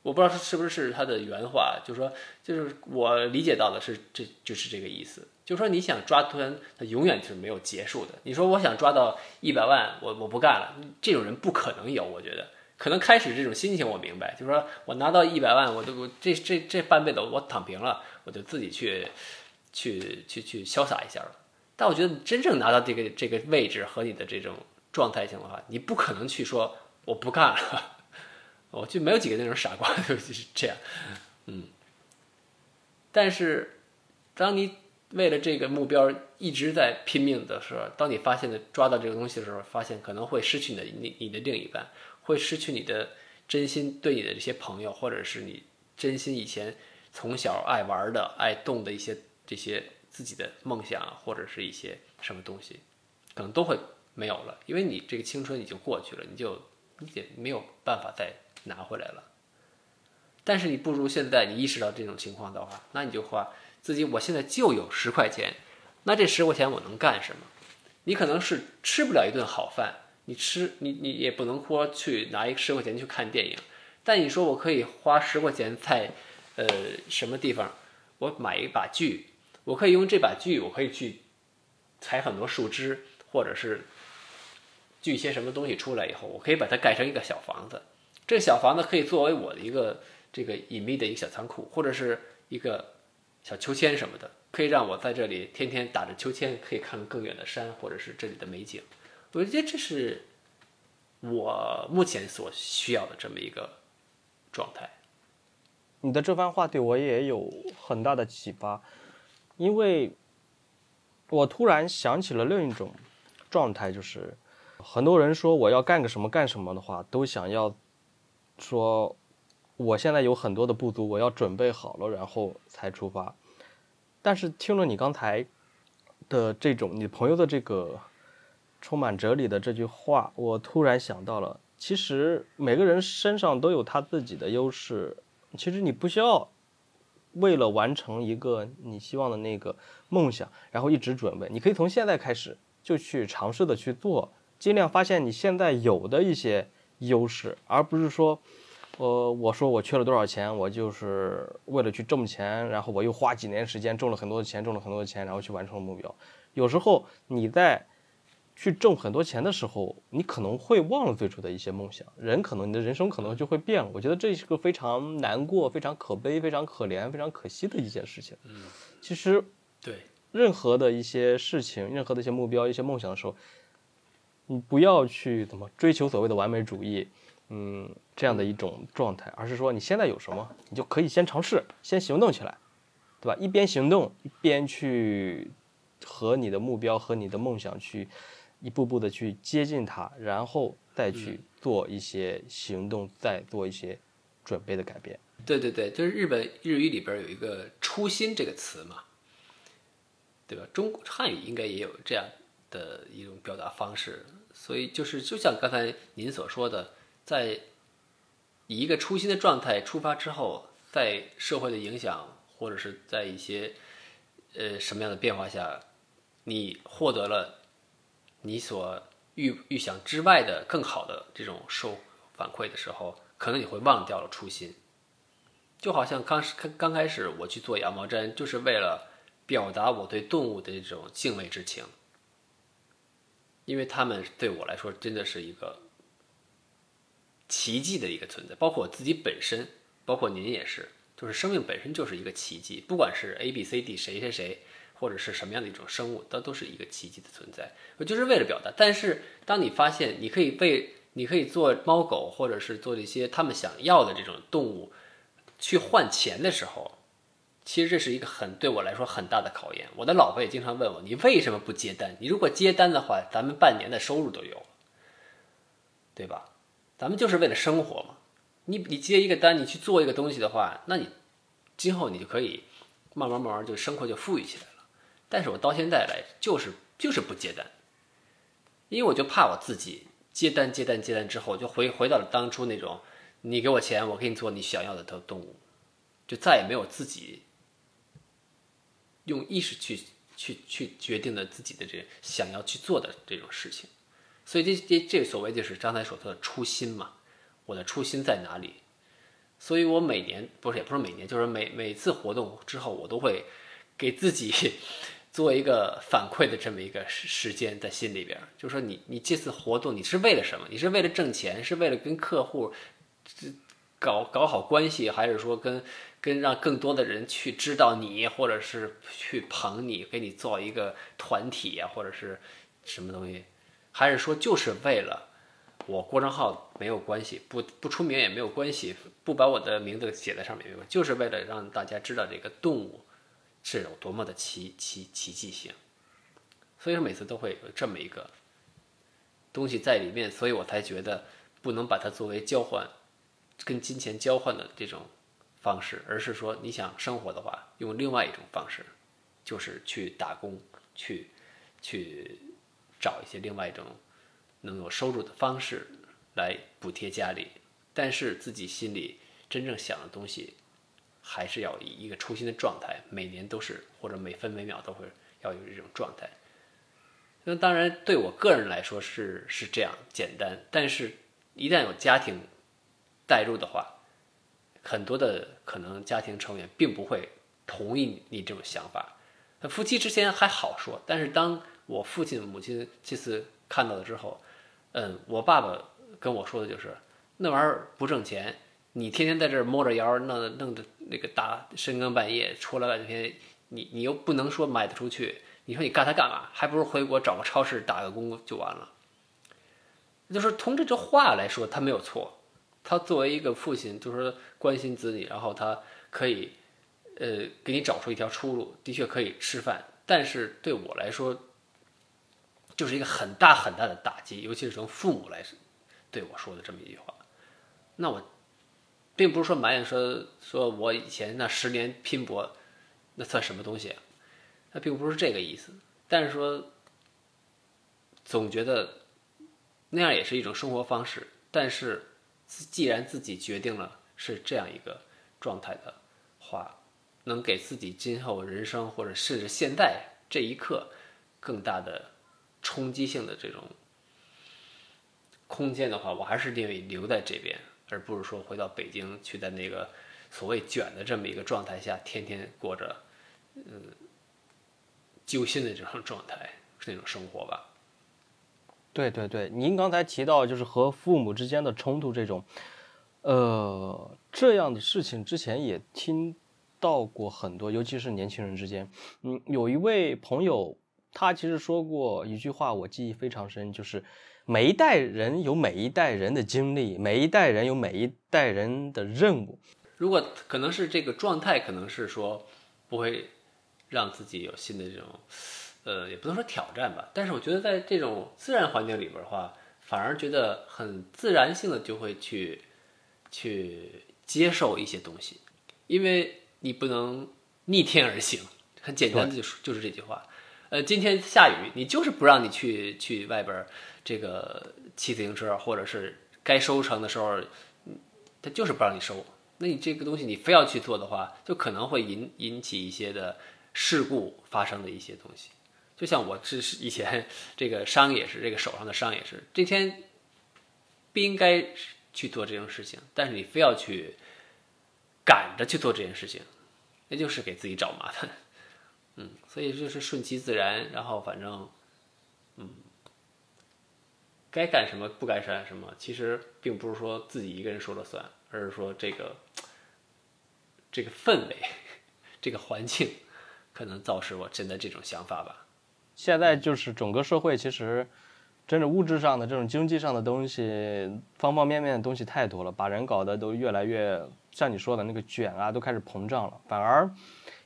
我不知道是不是他的原话，就是说，就是我理解到的是，这就是这个意思。就说，你想抓团，它永远是没有结束的。你说我想抓到一百万，我我不干了，这种人不可能有。我觉得，可能开始这种心情我明白，就是说我拿到一百万，我都我这这这半辈子我躺平了，我就自己去去去去潇洒一下了。但我觉得真正拿到这个这个位置和你的这种状态性的话，你不可能去说我不干了。我就没有几个那种傻瓜，就是这样，嗯。但是，当你为了这个目标一直在拼命的时候，当你发现的抓到这个东西的时候，发现可能会失去你的你你的另一半，会失去你的真心对你的这些朋友，或者是你真心以前从小爱玩的、爱动的一些这些自己的梦想，或者是一些什么东西，可能都会没有了，因为你这个青春已经过去了，你就也没有办法再。拿回来了，但是你不如现在你意识到这种情况的话，那你就花自己，我现在就有十块钱，那这十块钱我能干什么？你可能是吃不了一顿好饭，你吃你你也不能说去拿一十块钱去看电影，但你说我可以花十块钱在呃什么地方，我买一把锯，我可以用这把锯，我可以去采很多树枝，或者是锯一些什么东西出来以后，我可以把它盖成一个小房子。这小房子可以作为我的一个这个隐秘的一个小仓库，或者是一个小秋千什么的，可以让我在这里天天打着秋千，可以看更远的山，或者是这里的美景。我觉得这是我目前所需要的这么一个状态。你的这番话对我也有很大的启发，因为我突然想起了另一种状态，就是很多人说我要干个什么干什么的话，都想要。说，我现在有很多的不足，我要准备好了，然后才出发。但是听了你刚才的这种你朋友的这个充满哲理的这句话，我突然想到了，其实每个人身上都有他自己的优势。其实你不需要为了完成一个你希望的那个梦想，然后一直准备。你可以从现在开始就去尝试的去做，尽量发现你现在有的一些。优势，而不是说，呃，我说我缺了多少钱，我就是为了去挣钱，然后我又花几年时间挣了很多的钱，挣了很多的钱，然后去完成了目标。有时候你在去挣很多钱的时候，你可能会忘了最初的一些梦想，人可能你的人生可能就会变了。我觉得这是个非常难过、非常可悲、非常可怜、非常可惜的一件事情。嗯，其实对任何的一些事情、任何的一些目标、一些梦想的时候。你不要去怎么追求所谓的完美主义，嗯，这样的一种状态，而是说你现在有什么，你就可以先尝试，先行动起来，对吧？一边行动，一边去和你的目标和你的梦想去一步步的去接近它，然后再去做一些行动，再做一些准备的改变。对对对，就是日本日语里边有一个“初心”这个词嘛，对吧？中汉语应该也有这样。的一种表达方式，所以就是就像刚才您所说的，在以一个初心的状态出发之后，在社会的影响或者是在一些呃什么样的变化下，你获得了你所预预想之外的更好的这种收反馈的时候，可能你会忘掉了初心。就好像刚刚刚开始我去做羊毛毡，就是为了表达我对动物的这种敬畏之情。因为他们对我来说真的是一个奇迹的一个存在，包括我自己本身，包括您也是，就是生命本身就是一个奇迹。不管是 A、B、C、D 谁谁谁，或者是什么样的一种生物，它都是一个奇迹的存在。我就是为了表达。但是当你发现你可以为你可以做猫狗，或者是做这些他们想要的这种动物，去换钱的时候，其实这是一个很对我来说很大的考验。我的老婆也经常问我，你为什么不接单？你如果接单的话，咱们半年的收入都有了，对吧？咱们就是为了生活嘛。你你接一个单，你去做一个东西的话，那你今后你就可以慢慢慢慢就生活就富裕起来了。但是我到现在来就是就是不接单，因为我就怕我自己接单接单接单之后就回回到了当初那种，你给我钱，我给你做你想要的动动物，就再也没有自己用意识去去去决定了自己的这想要去做的这种事情。所以这这这所谓就是刚才所说的初心嘛。我的初心在哪里？所以我每年不是也不是每年，就是每每次活动之后，我都会给自己 做一个反馈的这么一个时时间在心里边。就是说你你这次活动你是为了什么？你是为了挣钱？是为了跟客户搞搞好关系，还是说跟跟让更多的人去知道你，或者是去捧你，给你做一个团体呀，或者是什么东西？还是说就是为了？我郭正浩没有关系，不不出名也没有关系，不把我的名字写在上面没有，就是为了让大家知道这个动物是有多么的奇奇奇迹性。所以说每次都会有这么一个东西在里面，所以我才觉得不能把它作为交换，跟金钱交换的这种方式，而是说你想生活的话，用另外一种方式，就是去打工，去去找一些另外一种。能有收入的方式来补贴家里，但是自己心里真正想的东西，还是要以一个初心的状态，每年都是或者每分每秒都会要有这种状态。那当然对我个人来说是是这样简单，但是一旦有家庭带入的话，很多的可能家庭成员并不会同意你这种想法。那夫妻之间还好说，但是当我父亲母亲这次看到了之后，嗯，我爸爸跟我说的就是，那玩意儿不挣钱，你天天在这儿摸着腰，弄弄的那个大深更半夜出来半天，你你又不能说卖得出去，你说你干它干嘛？还不如回国找个超市打个工就完了。就是从这句话来说，他没有错，他作为一个父亲，就是关心子女，然后他可以，呃，给你找出一条出路，的确可以吃饭。但是对我来说，就是一个很大很大的打击，尤其是从父母来对我说的这么一句话。那我并不是说埋怨说说我以前那十年拼搏，那算什么东西？那并不是这个意思。但是说总觉得那样也是一种生活方式。但是既然自己决定了是这样一个状态的话，能给自己今后人生或者甚至现在这一刻更大的。冲击性的这种空间的话，我还是愿意留在这边，而不是说回到北京去，在那个所谓卷的这么一个状态下，天天过着嗯揪心的这种状态，那种生活吧。对对对，您刚才提到就是和父母之间的冲突这种，呃，这样的事情之前也听到过很多，尤其是年轻人之间。嗯，有一位朋友。他其实说过一句话，我记忆非常深，就是每一代人有每一代人的经历，每一代人有每一代人的任务。如果可能是这个状态，可能是说不会让自己有新的这种，呃，也不能说挑战吧。但是我觉得在这种自然环境里边的话，反而觉得很自然性的就会去去接受一些东西，因为你不能逆天而行。很简单的就是就是这句话。呃，今天下雨，你就是不让你去去外边这个骑自行车，或者是该收成的时候，他就是不让你收。那你这个东西你非要去做的话，就可能会引引起一些的事故发生的一些东西。就像我是以前这个伤也是，这个手上的伤也是，这天不应该去做这种事情，但是你非要去赶着去做这件事情，那就是给自己找麻烦。嗯，所以就是顺其自然，然后反正，嗯，该干什么不该干什么，其实并不是说自己一个人说了算，而是说这个这个氛围、这个环境，可能造成我现在这种想法吧。现在就是整个社会其实，真的物质上的这种经济上的东西，方方面面的东西太多了，把人搞得都越来越像你说的那个卷啊，都开始膨胀了，反而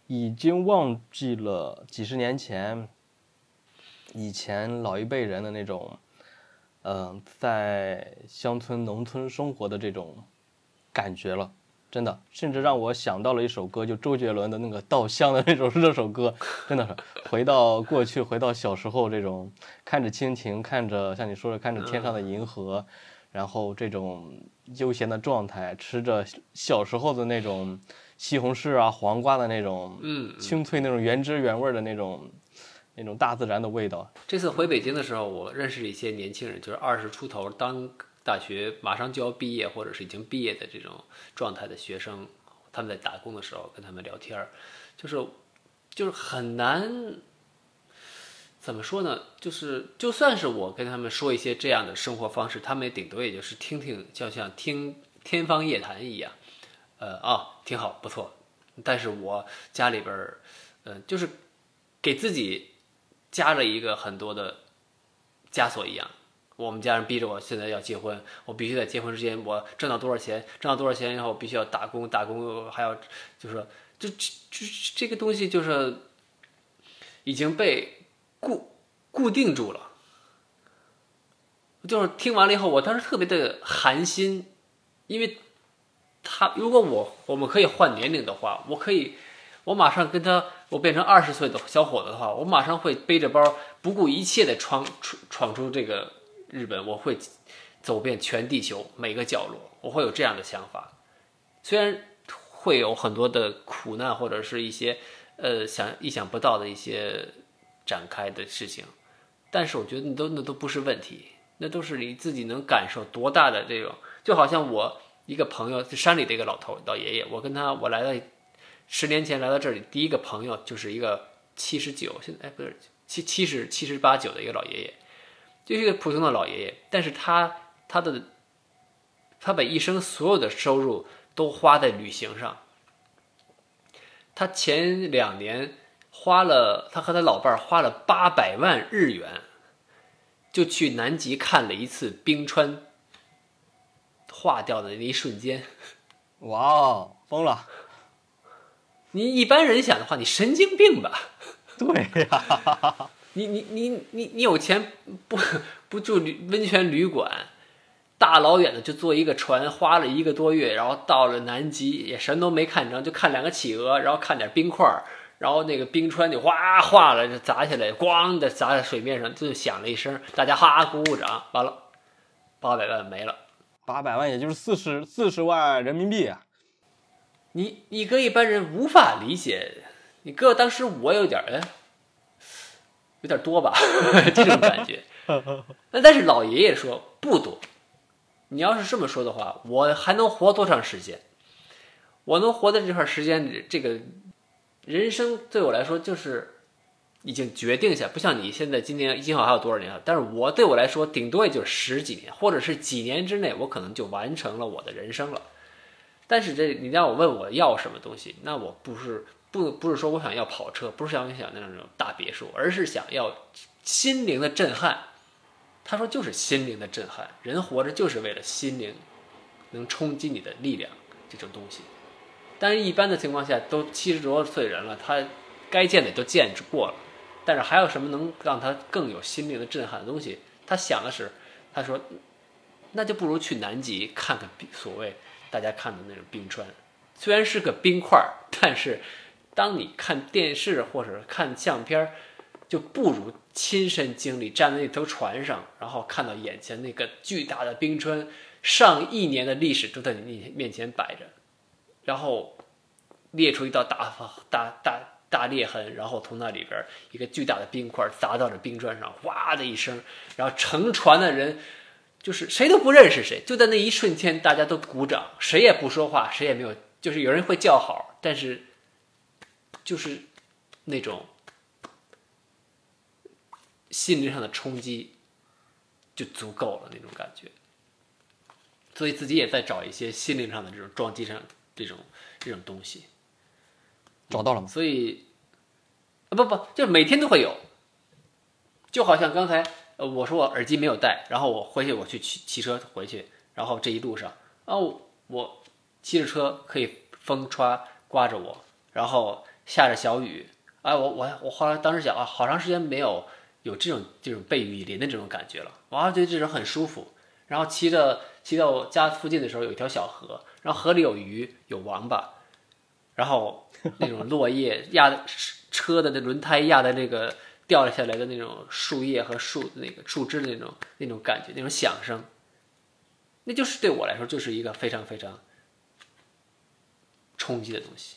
已经忘记了几十年前以前老一辈人的那种，嗯、在乡村农村生活的这种感觉了。真的，甚至让我想到了一首歌，就周杰伦的那个《稻香》的那首这首歌，真的是回到过去，回到小时候这种看着蜻蜓，看着像你说的看着天上的银河，然后这种悠闲的状态，吃着小时候的那种西红柿啊、黄瓜的那种嗯，清脆、那种原汁原味的那种那种大自然的味道。这次回北京的时候，我认识了一些年轻人，就是二十出头，当大学马上就要毕业，或者是已经毕业的这种状态的学生，他们在打工的时候跟他们聊天儿，就是就是很难怎么说呢？就是就算是我跟他们说一些这样的生活方式，他们也顶多也就是听听，就像听天方夜谭一样，呃啊，挺好，不错。但是我家里边儿，呃，就是给自己加了一个很多的枷锁一样。我们家人逼着我现在要结婚，我必须在结婚之前我挣到多少钱，挣到多少钱以后必须要打工，打工还要就是说这这这这个东西就是已经被固固定住了。就是听完了以后，我当时特别的寒心，因为他如果我我们可以换年龄的话，我可以我马上跟他我变成二十岁的小伙子的话，我马上会背着包不顾一切的闯闯闯出这个日本，我会走遍全地球每个角落，我会有这样的想法。虽然会有很多的苦难或者是一些呃想意想不到的一些展开的事情，但是我觉得那都那都不是问题，那都是你自己能感受多大的这种，就好像我一个朋友，山里的一个老头老爷爷，我跟他我来到十年前来到这里，第一个朋友就是一个七十九，现在哎不是七七十七十八九的一个老爷爷，就是一个普通的老爷爷，但是他他的他把一生所有的收入都花在旅行上。他前两年花了，他和他老伴花了八百万日元，就去南极看了一次冰川。化掉的那一瞬间。哇哦，疯了！你一般人想的话，你神经病吧？对呀、你你你你你有钱不 不住旅温泉旅馆，大老远的就坐一个船，花了一个多月，然后到了南极也什么都没看着，就看两个企鹅，然后看点冰块儿，然后那个冰川就哗化了，就砸下来，咣的砸在水面上，就响了一声，大家哈鼓鼓掌，完了，八百万没了。八百万也就是四十四十万人民币啊！你你跟一般人无法理解，你哥当时我有点儿哎，有点多吧，这种感觉。那但是老爷爷说不多，你要是这么说的话，我还能活多长时间？我能活在这段时间里，这个人生对我来说就是已经决定下，不像你现在今年今后还有多少年了，但是我对我来说，顶多也就十几年，或者是几年之内，我可能就完成了我的人生了。但是这你让我问我要什么东西，那我不是不不是说我想要跑车，不是想想那种大别墅，而是想要心灵的震撼。他说就是心灵的震撼，人活着就是为了心灵能冲击你的力量这种东西。但是，一般的情况下，都七十多岁人了，他该见的都见过了，但是还有什么能让他更有心灵的震撼的东西？他想的是，他说，那就不如去南极看看所谓大家看的那种冰川，虽然是个冰块儿，但是当你看电视或者看相片儿，就不如亲身经历站在那艘船上，然后看到眼前那个巨大的冰川，上亿年的历史都在你面面前摆着，然后列出一道大大大大裂痕，然后从那里边一个巨大的冰块砸到了冰砖上，哇的一声，然后乘船的人就是谁都不认识谁，就在那一瞬间，大家都鼓掌，谁也不说话，谁也没有，就是有人会叫好，但是就是那种心灵上的冲击就足够了那种感觉，所以自己也在找一些心灵上的这种撞击上这种这种东西。找到了吗？所以，啊不不，就每天都会有，就好像刚才呃，我说我耳机没有带，然后我回去我去骑骑车回去，然后这一路上，哦，我骑着车可以风歘刮着我，然后下着小雨，哎，我我我后来当时想啊，好长时间没有有这种这种被雨淋的这种感觉了，哇，觉得这种很舒服。然后骑着骑到我家附近的时候，有一条小河，然后河里有鱼有王八，然后 那种落叶压的车的那轮胎压的那个。掉了下来的那种树叶和树那个树枝的那种那种感觉，那种响声，那就是对我来说就是一个非常非常冲击的东西。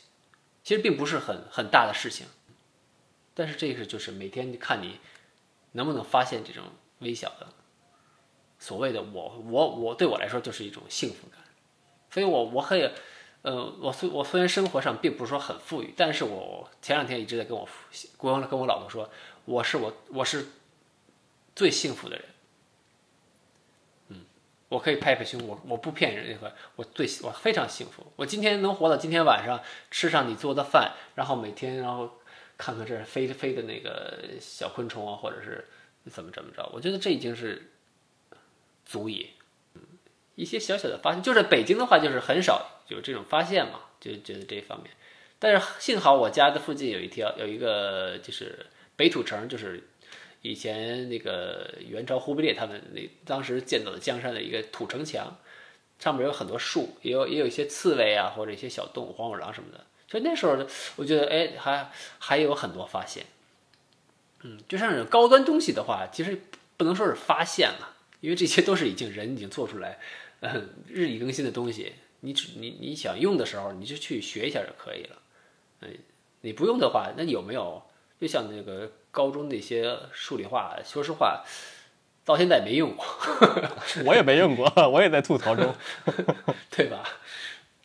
其实并不是很很大的事情，但是这个就是每天看你能不能发现这种微小的所谓的我我我对我来说就是一种幸福感。所以我我可以，呃，我虽我虽然生活上并不是说很富裕，但是我前两天一直在跟我跟跟我老婆说。我是我，我是最幸福的人。嗯，我可以拍拍胸，我我不骗人，任何，我最我非常幸福。我今天能活到今天晚上，吃上你做的饭，然后每天然后看看这飞飞的那个小昆虫啊，或者是怎么怎么着，我觉得这已经是足以。嗯，一些小小的发现，就是北京的话，就是很少有这种发现嘛，就觉得这方面。但是幸好我家的附近有一条有一个就是。北土城就是以前那个元朝忽必烈他们那当时建造的江山的一个土城墙，上面有很多树，也有也有一些刺猬啊，或者一些小动物，黄鼠狼什么的。所以那时候我觉得，哎，还还有很多发现。嗯，就像这种高端东西的话，其实不能说是发现了，因为这些都是已经人已经做出来，嗯，日益更新的东西。你只你你想用的时候，你就去学一下就可以了。嗯，你不用的话，那有没有？就像那个高中那些数理化，说实话，到现在没用过。我也没用过，我也在吐槽中，对吧？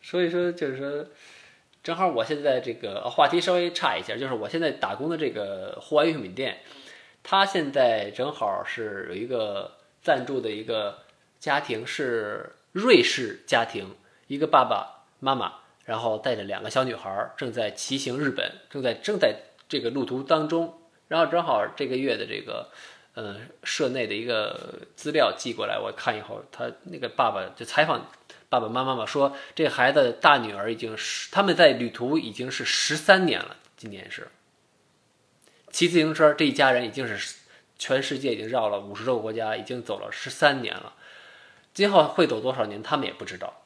所以说，就是说，正好我现在这个话题稍微差一下，就是我现在打工的这个户外用品店，他现在正好是有一个赞助的一个家庭，是瑞士家庭，一个爸爸妈妈，然后带着两个小女孩，正在骑行日本，正在正在。这个路途当中，然后正好这个月的这个，呃，社内的一个资料寄过来，我看以后，他那个爸爸就采访爸爸妈妈嘛，说这孩子大女儿已经是他们在旅途已经是十三年了，今年是骑自行车，这一家人已经是全世界已经绕了五十多个国家，已经走了十三年了，今后会走多少年，他们也不知道，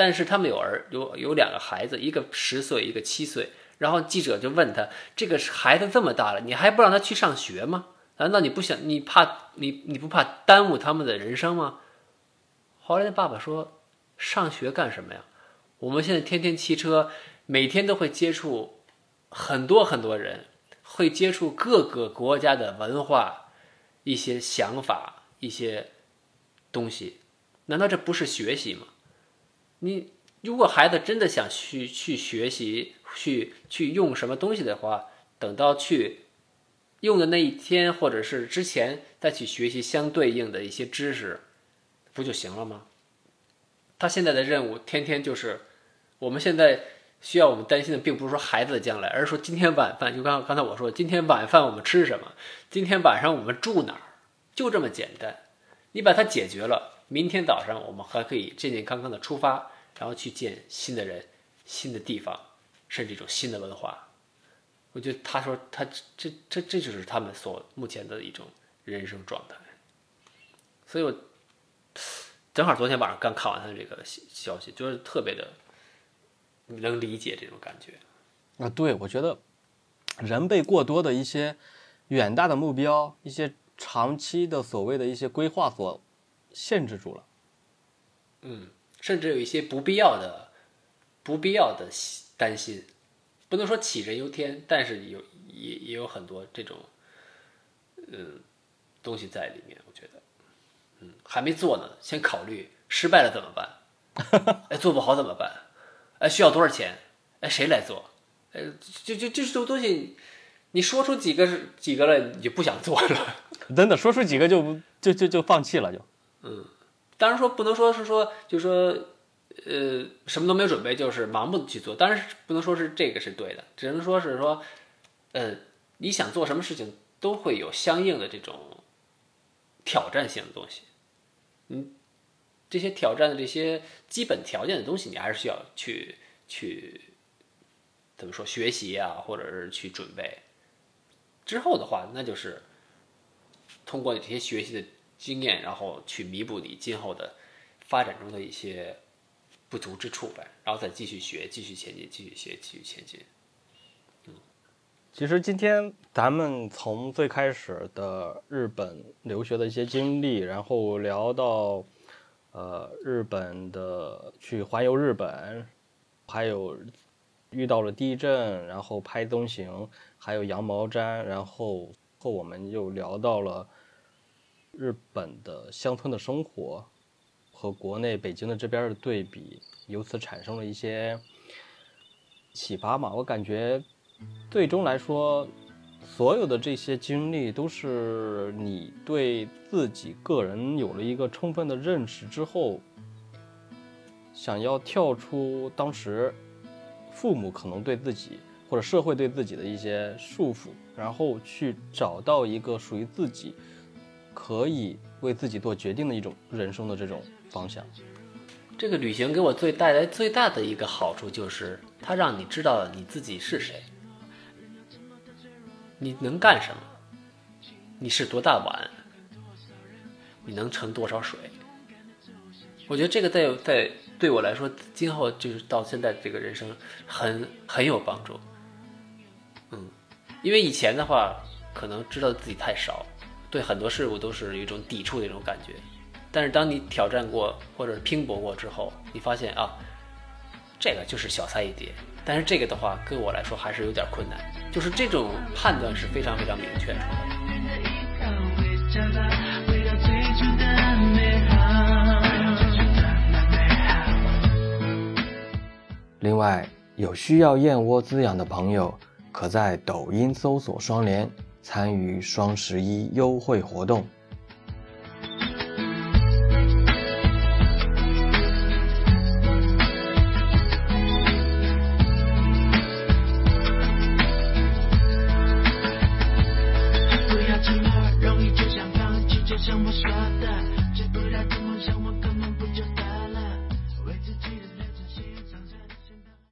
但是他们有儿有有两个孩子，一个十岁，一个七岁。然后记者就问他：“这个孩子这么大了，你还不让他去上学吗？难道你不想？你怕你你不怕耽误他们的人生吗？”后来爸爸说：“上学干什么呀？我们现在天天骑车，每天都会接触很多很多人，会接触各个国家的文化、一些想法、一些东西。难道这不是学习吗？你如果孩子真的想去去学习。”去去用什么东西的话，等到去用的那一天，或者是之前再去学习相对应的一些知识，不就行了吗？他现在的任务天天就是，我们现在需要我们担心的，并不是说孩子的将来，而是说今天晚饭，就刚刚才我说，今天晚饭我们吃什么？今天晚上我们住哪儿？就这么简单。你把它解决了，明天早上我们还可以健健康康的出发，然后去见新的人、新的地方。甚至一种新的文化，我觉得他说他这这这就是他们所目前的一种人生状态，所以我正好昨天晚上刚看完他这个消息，就是特别的能理解这种感觉啊。对，我觉得人被过多的一些远大的目标、一些长期的所谓的一些规划所限制住了，嗯，甚至有一些不必要的、不必要的。担心，不能说杞人忧天，但是有也也有很多这种，嗯，东西在里面。我觉得，嗯，还没做呢，先考虑失败了怎么办？哎，做不好怎么办？哎，需要多少钱？哎，谁来做？哎，就就就是这种东西，你说出几个是几个了，你就不想做了。真的，说出几个就就就就放弃了，就。嗯，当然说不能说是说，就是说。呃，什么都没有准备，就是盲目的去做。当然不能说是这个是对的，只能说是说，呃，你想做什么事情都会有相应的这种挑战性的东西。嗯，这些挑战的这些基本条件的东西，你还是需要去去怎么说学习啊，或者是去准备。之后的话，那就是通过这些学习的经验，然后去弥补你今后的发展中的一些不足之处呗，然后再继续学，继续前进，继续学，继续前进。嗯其实今天咱们从最开始的日本留学的一些经历，然后聊到呃日本的去环游日本，还有遇到了地震，然后拍东行，还有羊毛毡，然后后我们又聊到了日本的乡村的生活和国内北京的这边的对比，由此产生了一些启发嘛。我感觉。最终来说，所有的这些经历都是你对自己个人有了一个充分的认识之后，想要跳出当时父母可能对自己或者社会对自己的一些束缚，然后去找到一个属于自己可以为自己做决定的一种人生的这种方向。这个旅行给我最带来最大的一个好处就是，它让你知道你自己是谁。你能干什么？你是多大碗？你能盛多少水？我觉得这个在在对我来说，今后就是到现在这个人生很很有帮助。嗯，因为以前的话，可能知道自己太少，对很多事物都是有一种抵触的一种感觉。但是当你挑战过或者是拼搏过之后，你发现啊，这个就是小菜一碟。但是这个的话，对我来说还是有点困难，就是这种判断是非常非常明确的。另外，有需要燕窝滋养的朋友，可在抖音搜索“双联”，参与双十一优惠活动。